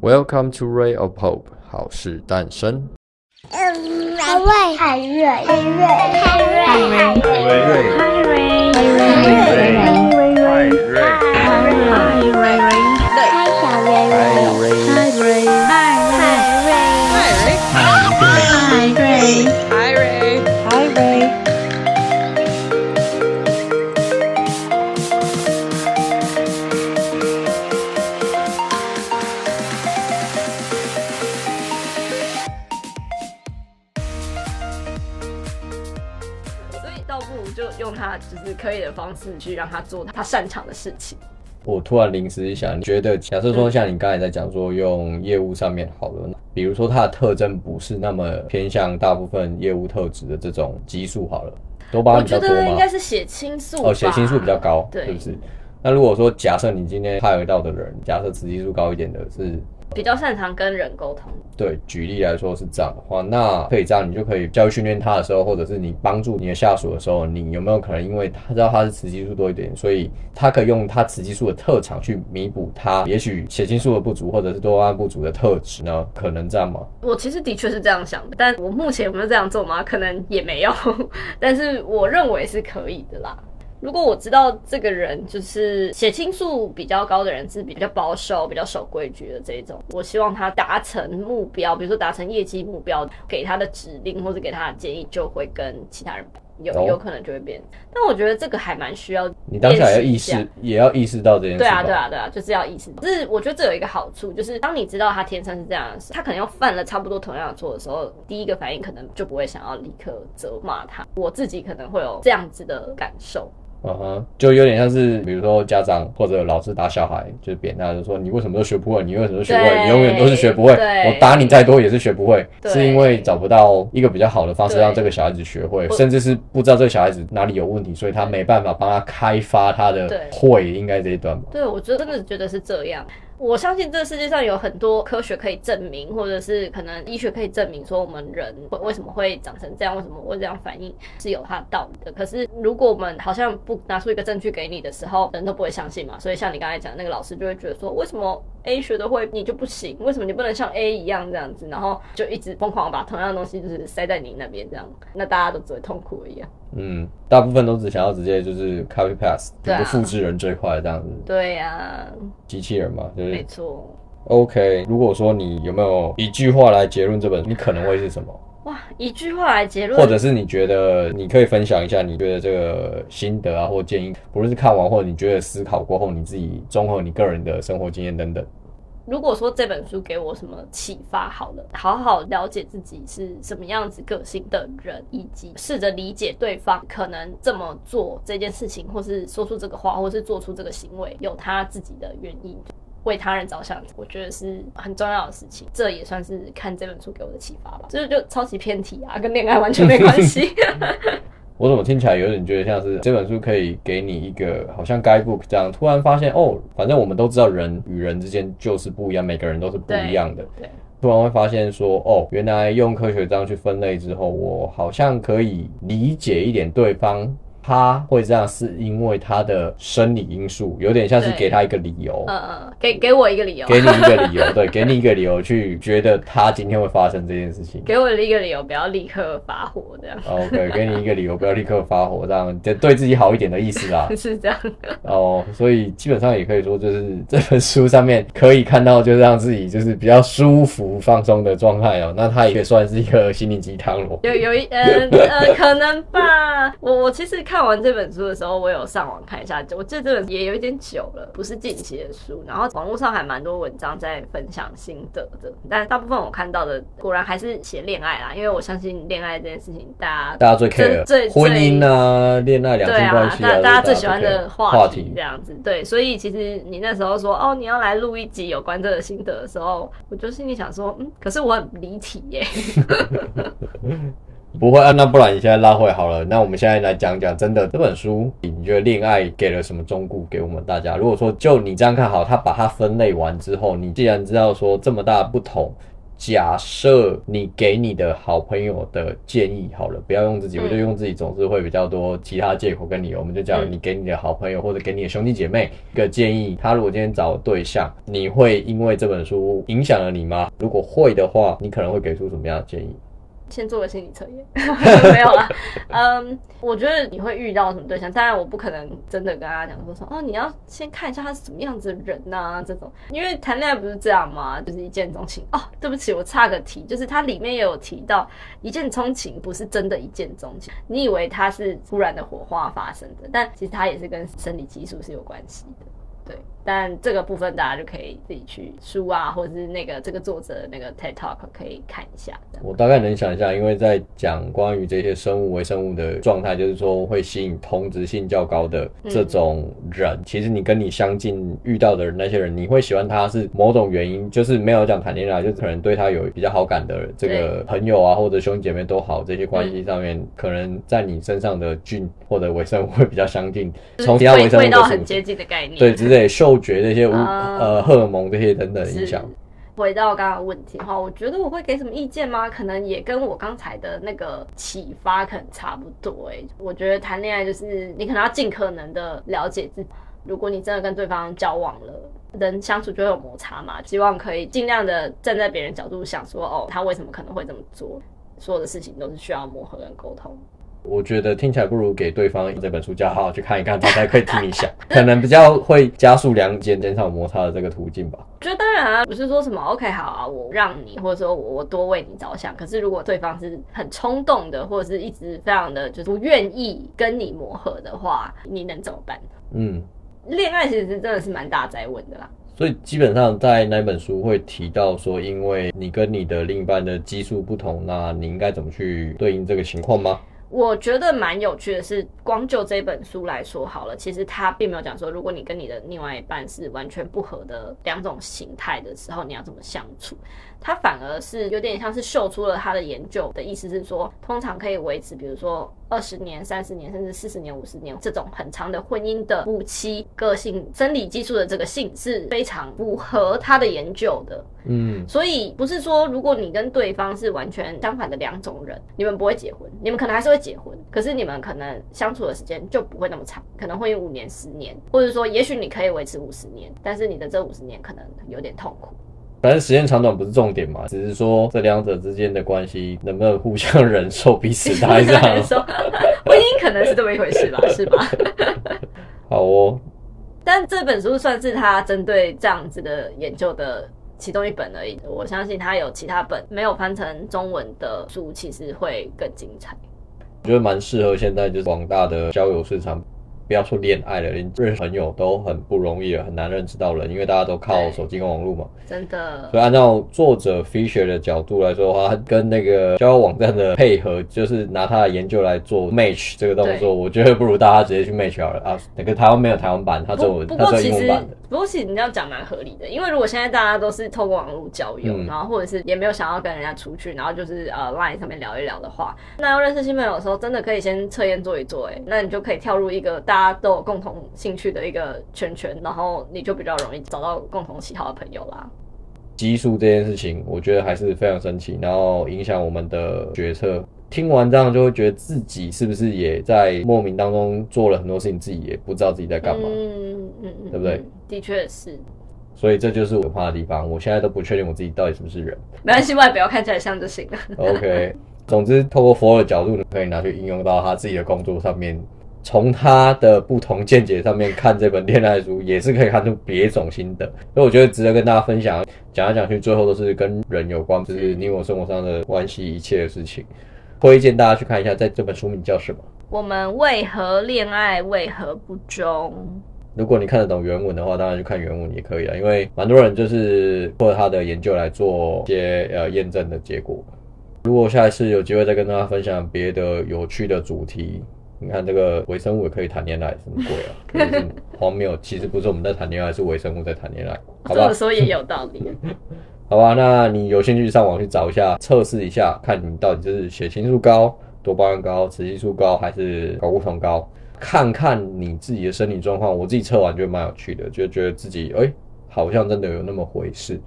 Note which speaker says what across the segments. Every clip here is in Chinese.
Speaker 1: Welcome to Ray of Hope，好事诞生。
Speaker 2: 海瑞，海瑞，海瑞，海瑞，海瑞，海瑞，海瑞，海瑞，海瑞，海瑞。
Speaker 3: 就是 的方式去让他做他擅长的事情。
Speaker 1: 我突然临时一想，觉得假设说像你刚才在讲说用业务上面好了，比如说它的特征不是那么偏向大部分业务特质的这种激素好了，多巴胺比较多吗？
Speaker 3: 我觉得应该是血清素
Speaker 1: 哦，血清素比较高，
Speaker 3: 对，
Speaker 1: 是不是？那如果说假设你今天派得到的人，假设雌激素高一点的是。
Speaker 3: 比较擅长跟人沟通。
Speaker 1: 对，举例来说是这样的话，那可以这样，你就可以教育训练他的时候，或者是你帮助你的下属的时候，你有没有可能因为他知道他是雌激素多一点，所以他可以用他雌激素的特长去弥补他也许血清素的不足或者是多巴胺不足的特质呢？可能这样吗？
Speaker 3: 我其实的确是这样想的，但我目前有没有这样做吗？可能也没有，但是我认为是可以的啦。如果我知道这个人就是血清素比较高的人，是比较保守、比较守规矩的这一种，我希望他达成目标，比如说达成业绩目标，给他的指令或者给他的建议就会跟其他人有有可能就会变。但我觉得这个还蛮需要
Speaker 1: 你当下要意识，也要意识到这件事。
Speaker 3: 对啊，对啊，对啊，就是要意识。就是我觉得这有一个好处，就是当你知道他天生是这样的事，他可能要犯了差不多同样的错的时候，第一个反应可能就不会想要立刻责骂他。我自己可能会有这样子的感受。
Speaker 1: 嗯哼，就有点像是，比如说家长或者老师打小孩，就扁他，就说你为什么都学不会？你为什么都学不会？你永远都是学不会。我打你再多也是学不会，是因为找不到一个比较好的方式让这个小孩子学会，甚至是不知道这个小孩子哪里有问题，所以他没办法帮他开发他的会，应该这一段吧？
Speaker 3: 对，我觉得真的觉得是这样。我相信这个世界上有很多科学可以证明，或者是可能医学可以证明说我们人会为什么会长成这样，为什么会这样反应是有它的道理的。可是如果我们好像不拿出一个证据给你的时候，人都不会相信嘛。所以像你刚才讲那个老师就会觉得说，为什么 A 学的会你就不行？为什么你不能像 A 一样这样子？然后就一直疯狂把同样的东西就是塞在你那边这样，那大家都只会痛苦一样。
Speaker 1: 嗯，大部分都只想要直接就是 copy paste，就复制人最快这样子。
Speaker 3: 对呀、啊，
Speaker 1: 机器人嘛，就是
Speaker 3: 没错。
Speaker 1: OK，如果说你有没有一句话来结论这本，你可能会是什么？
Speaker 3: 哇，一句话来结论，
Speaker 1: 或者是你觉得你可以分享一下你觉得这个心得啊，或建议，不论是看完或者你觉得思考过后，你自己综合你个人的生活经验等等。
Speaker 3: 如果说这本书给我什么启发，好了，好好了解自己是什么样子个性的人，以及试着理解对方可能这么做这件事情，或是说出这个话，或是做出这个行为，有他自己的原因，为他人着想，我觉得是很重要的事情。这也算是看这本书给我的启发吧。这就超级偏题啊，跟恋爱完全没关系。
Speaker 1: 我怎么听起来有点觉得像是这本书可以给你一个好像 guidebook 这样，突然发现哦，反正我们都知道人与人之间就是不一样，每个人都是不一样的。对，对，突然会发现说哦，原来用科学这样去分类之后，我好像可以理解一点对方。他会这样是因为他的生理因素，有点像是给他一个理由。嗯嗯，
Speaker 3: 给给我一个理由，
Speaker 1: 给你一个理由，对，给你一个理由去觉得他今天会发生这件事情。
Speaker 3: 给我一个理由，不要立刻发火，这样。
Speaker 1: OK，给你一个理由，不要立刻发火，这样就对自己好一点的意思啦。
Speaker 3: 是这样。
Speaker 1: 哦，所以基本上也可以说，就是 这本书上面可以看到，就是让自己就是比较舒服、放松的状态哦。那它也可以算是一个心灵鸡汤咯。
Speaker 3: 有有一呃呃，可能吧。我我其实。看完这本书的时候，我有上网看一下，我这这本也有一点久了，不是近期的书。然后网络上还蛮多文章在分享心得的，但大部分我看到的果然还是写恋爱啦，因为我相信恋爱这件事情，大家
Speaker 1: 大家最 care 最婚姻啊，恋爱两性关系啊，
Speaker 3: 大家，大家最喜欢的话题这样子。对，所以其实你那时候说哦，你要来录一集有关这个心得的时候，我就心里想说，嗯，可是我很离题耶。
Speaker 1: 不会啊，那不然你现在拉回好了。那我们现在来讲讲，真的这本书，你觉得恋爱给了什么忠告给我们大家？如果说就你这样看好，他把它分类完之后，你既然知道说这么大不同，假设你给你的好朋友的建议好了，不要用自己，嗯、我就用自己，总是会比较多其他借口跟理由。我们就讲你给你的好朋友或者给你的兄弟姐妹一个建议，他如果今天找对象，你会因为这本书影响了你吗？如果会的话，你可能会给出什么样的建议？
Speaker 3: 先做个心理测验，没有啦。嗯，我觉得你会遇到什么对象？当然，我不可能真的跟他讲说说哦，你要先看一下他是什么样子的人呐、啊，这种。因为谈恋爱不是这样吗？就是一见钟情哦。对不起，我岔个题，就是它里面也有提到，一见钟情不是真的一见钟情。你以为它是突然的火花发生的，但其实它也是跟生理激素是有关系的。对，但这个部分大家就可以自己去书啊，或者是那个这个作者的那个 TED Talk 可以看一下。
Speaker 1: 我大概能想一下，因为在讲关于这些生物微生物的状态，就是说会吸引同质性较高的这种人。嗯、其实你跟你相近遇到的那些人，你会喜欢他是某种原因，就是没有讲谈恋爱，就是可能对他有比较好感的这个朋友啊，或者兄弟姐妹都好，这些关系上面，嗯、可能在你身上的菌或者微生物会比较相近，从其他微生物
Speaker 3: 味道很接近的概念，
Speaker 1: 对，之类嗅觉那些无、uh, 呃荷尔蒙这些等等影响。
Speaker 3: 回到刚刚的问题的话，我觉得我会给什么意见吗？可能也跟我刚才的那个启发可能差不多哎、欸。我觉得谈恋爱就是你可能要尽可能的了解自己。如果你真的跟对方交往了，人相处就会有摩擦嘛，希望可以尽量的站在别人角度想说，哦，他为什么可能会这么做？所有的事情都是需要磨合跟沟通。
Speaker 1: 我觉得听起来不如给对方这本书，叫好好去看一看，他才可以听一下，可能比较会加速两件减少摩擦的这个途径吧。
Speaker 3: 我觉得当然啊，不是说什么 OK 好啊，我让你，或者说我我多为你着想。可是如果对方是很冲动的，或者是一直非常的就是不愿意跟你磨合的话，你能怎么办？嗯，恋爱其实真的是蛮大灾问的啦。
Speaker 1: 所以基本上在那本书会提到说，因为你跟你的另一半的基数不同，那你应该怎么去对应这个情况吗？
Speaker 3: 我觉得蛮有趣的是，光就这本书来说好了，其实他并没有讲说，如果你跟你的另外一半是完全不合的两种形态的时候，你要怎么相处。他反而是有点像是秀出了他的研究的意思是说，通常可以维持，比如说二十年、三十年，甚至四十年、五十年这种很长的婚姻的夫妻，个性、生理激素的这个性是非常符合他的研究的。嗯，所以不是说如果你跟对方是完全相反的两种人，你们不会结婚，你们可能还是会结婚，可是你们可能相处的时间就不会那么长，可能会有五年、十年，或者说也许你可以维持五十年，但是你的这五十年可能有点痛苦。
Speaker 1: 反正时间长短不是重点嘛，只是说这两者之间的关系能不能互相忍受彼此，大概这样说。
Speaker 3: 婚姻可能是这么一回事吧，是吧？
Speaker 1: 好哦。
Speaker 3: 但这本书算是他针对这样子的研究的其中一本而已。我相信他有其他本没有翻成中文的书，其实会更精彩。
Speaker 1: 我觉得蛮适合现在就是广大的交友市场。不要说恋爱了，连认识朋友都很不容易了，很难认识到人，因为大家都靠手机跟网络嘛。
Speaker 3: 真的。
Speaker 1: 所以按照作者 Fisher 的角度来说的话，他跟那个交友网站的配合，就是拿他的研究来做 match 这个动作，我觉得不如大家直接去 match 好了啊。那个台湾没有台湾版，他做他做英文版的。
Speaker 3: 不过其实你这样讲蛮合理的，因为如果现在大家都是透过网络交友，嗯、然后或者是也没有想要跟人家出去，然后就是呃 Line 上面聊一聊的话，那要认识新朋友的时候，真的可以先测验做一做，哎，那你就可以跳入一个大家都有共同兴趣的一个圈圈，然后你就比较容易找到共同喜好的朋友啦。
Speaker 1: 激素这件事情，我觉得还是非常神奇，然后影响我们的决策。听完这样就会觉得自己是不是也在莫名当中做了很多事情，自己也不知道自己在干嘛，嗯嗯嗯，对不对？
Speaker 3: 的确是，
Speaker 1: 所以这就是我怕的地方。我现在都不确定我自己到底是不是人。
Speaker 3: 没关系，外表看起来像就行了。
Speaker 1: OK，总之透过佛的角度，可以拿去应用到他自己的工作上面。从他的不同见解上面看这本恋爱书，也是可以看出别种心得。所以我觉得值得跟大家分享。讲来讲去，最后都是跟人有关，就是你我生活上的关系，一切的事情。推荐大家去看一下，在这本书名叫什么？
Speaker 3: 我们为何恋爱，为何不忠？
Speaker 1: 如果你看得懂原文的话，当然就看原文也可以了，因为蛮多人就是或者他的研究来做一些呃验证的结果。如果下一次有机会再跟大家分享别的有趣的主题，你看这个微生物也可以谈恋爱，什么鬼啊？就是荒谬，其实不是我们在谈恋爱，是微生物在谈恋爱。好吧，
Speaker 3: 这么说也有道理。
Speaker 1: 好吧，那你有兴趣上网去找一下，测试一下，看你到底是血清素高、多巴胺高、雌激素高，还是睾固酮高，看看你自己的身体状况。我自己测完觉得蛮有趣的，就觉得自己哎、欸，好像真的有那么回事。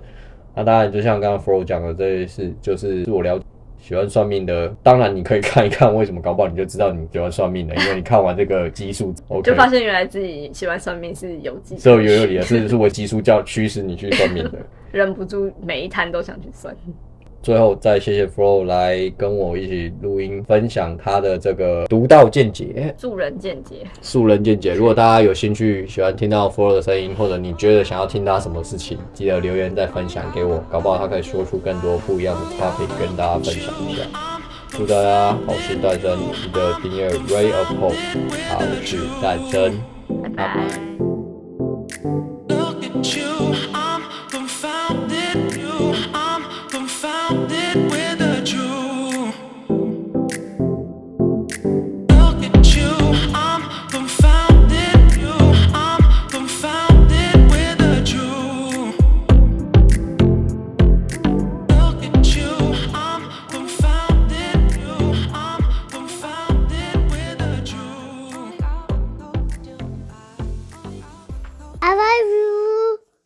Speaker 1: 那当然，就像刚刚 Flo 讲的，这些事就是我了解喜欢算命的，当然你可以看一看为什么搞不好你就知道你喜欢算命的，因为你看完这个基数，okay,
Speaker 3: 就发现原来自己喜欢算命是有基，
Speaker 1: 是有有理的，是是我基数叫驱使你去算命的，
Speaker 3: 忍不住每一摊都想去算。
Speaker 1: 最后再谢谢 Flo 来跟我一起录音，分享他的这个独到见解、
Speaker 3: 素人见解、
Speaker 1: 素人见解。如果大家有兴趣，喜欢听到 Flo 的声音，或者你觉得想要听他什么事情，记得留言再分享给我，搞不好他可以说出更多不一样的 topic 跟大家分享一下。祝大家好事诞生，记得订阅 Ray of Hope 好事诞生，拜拜。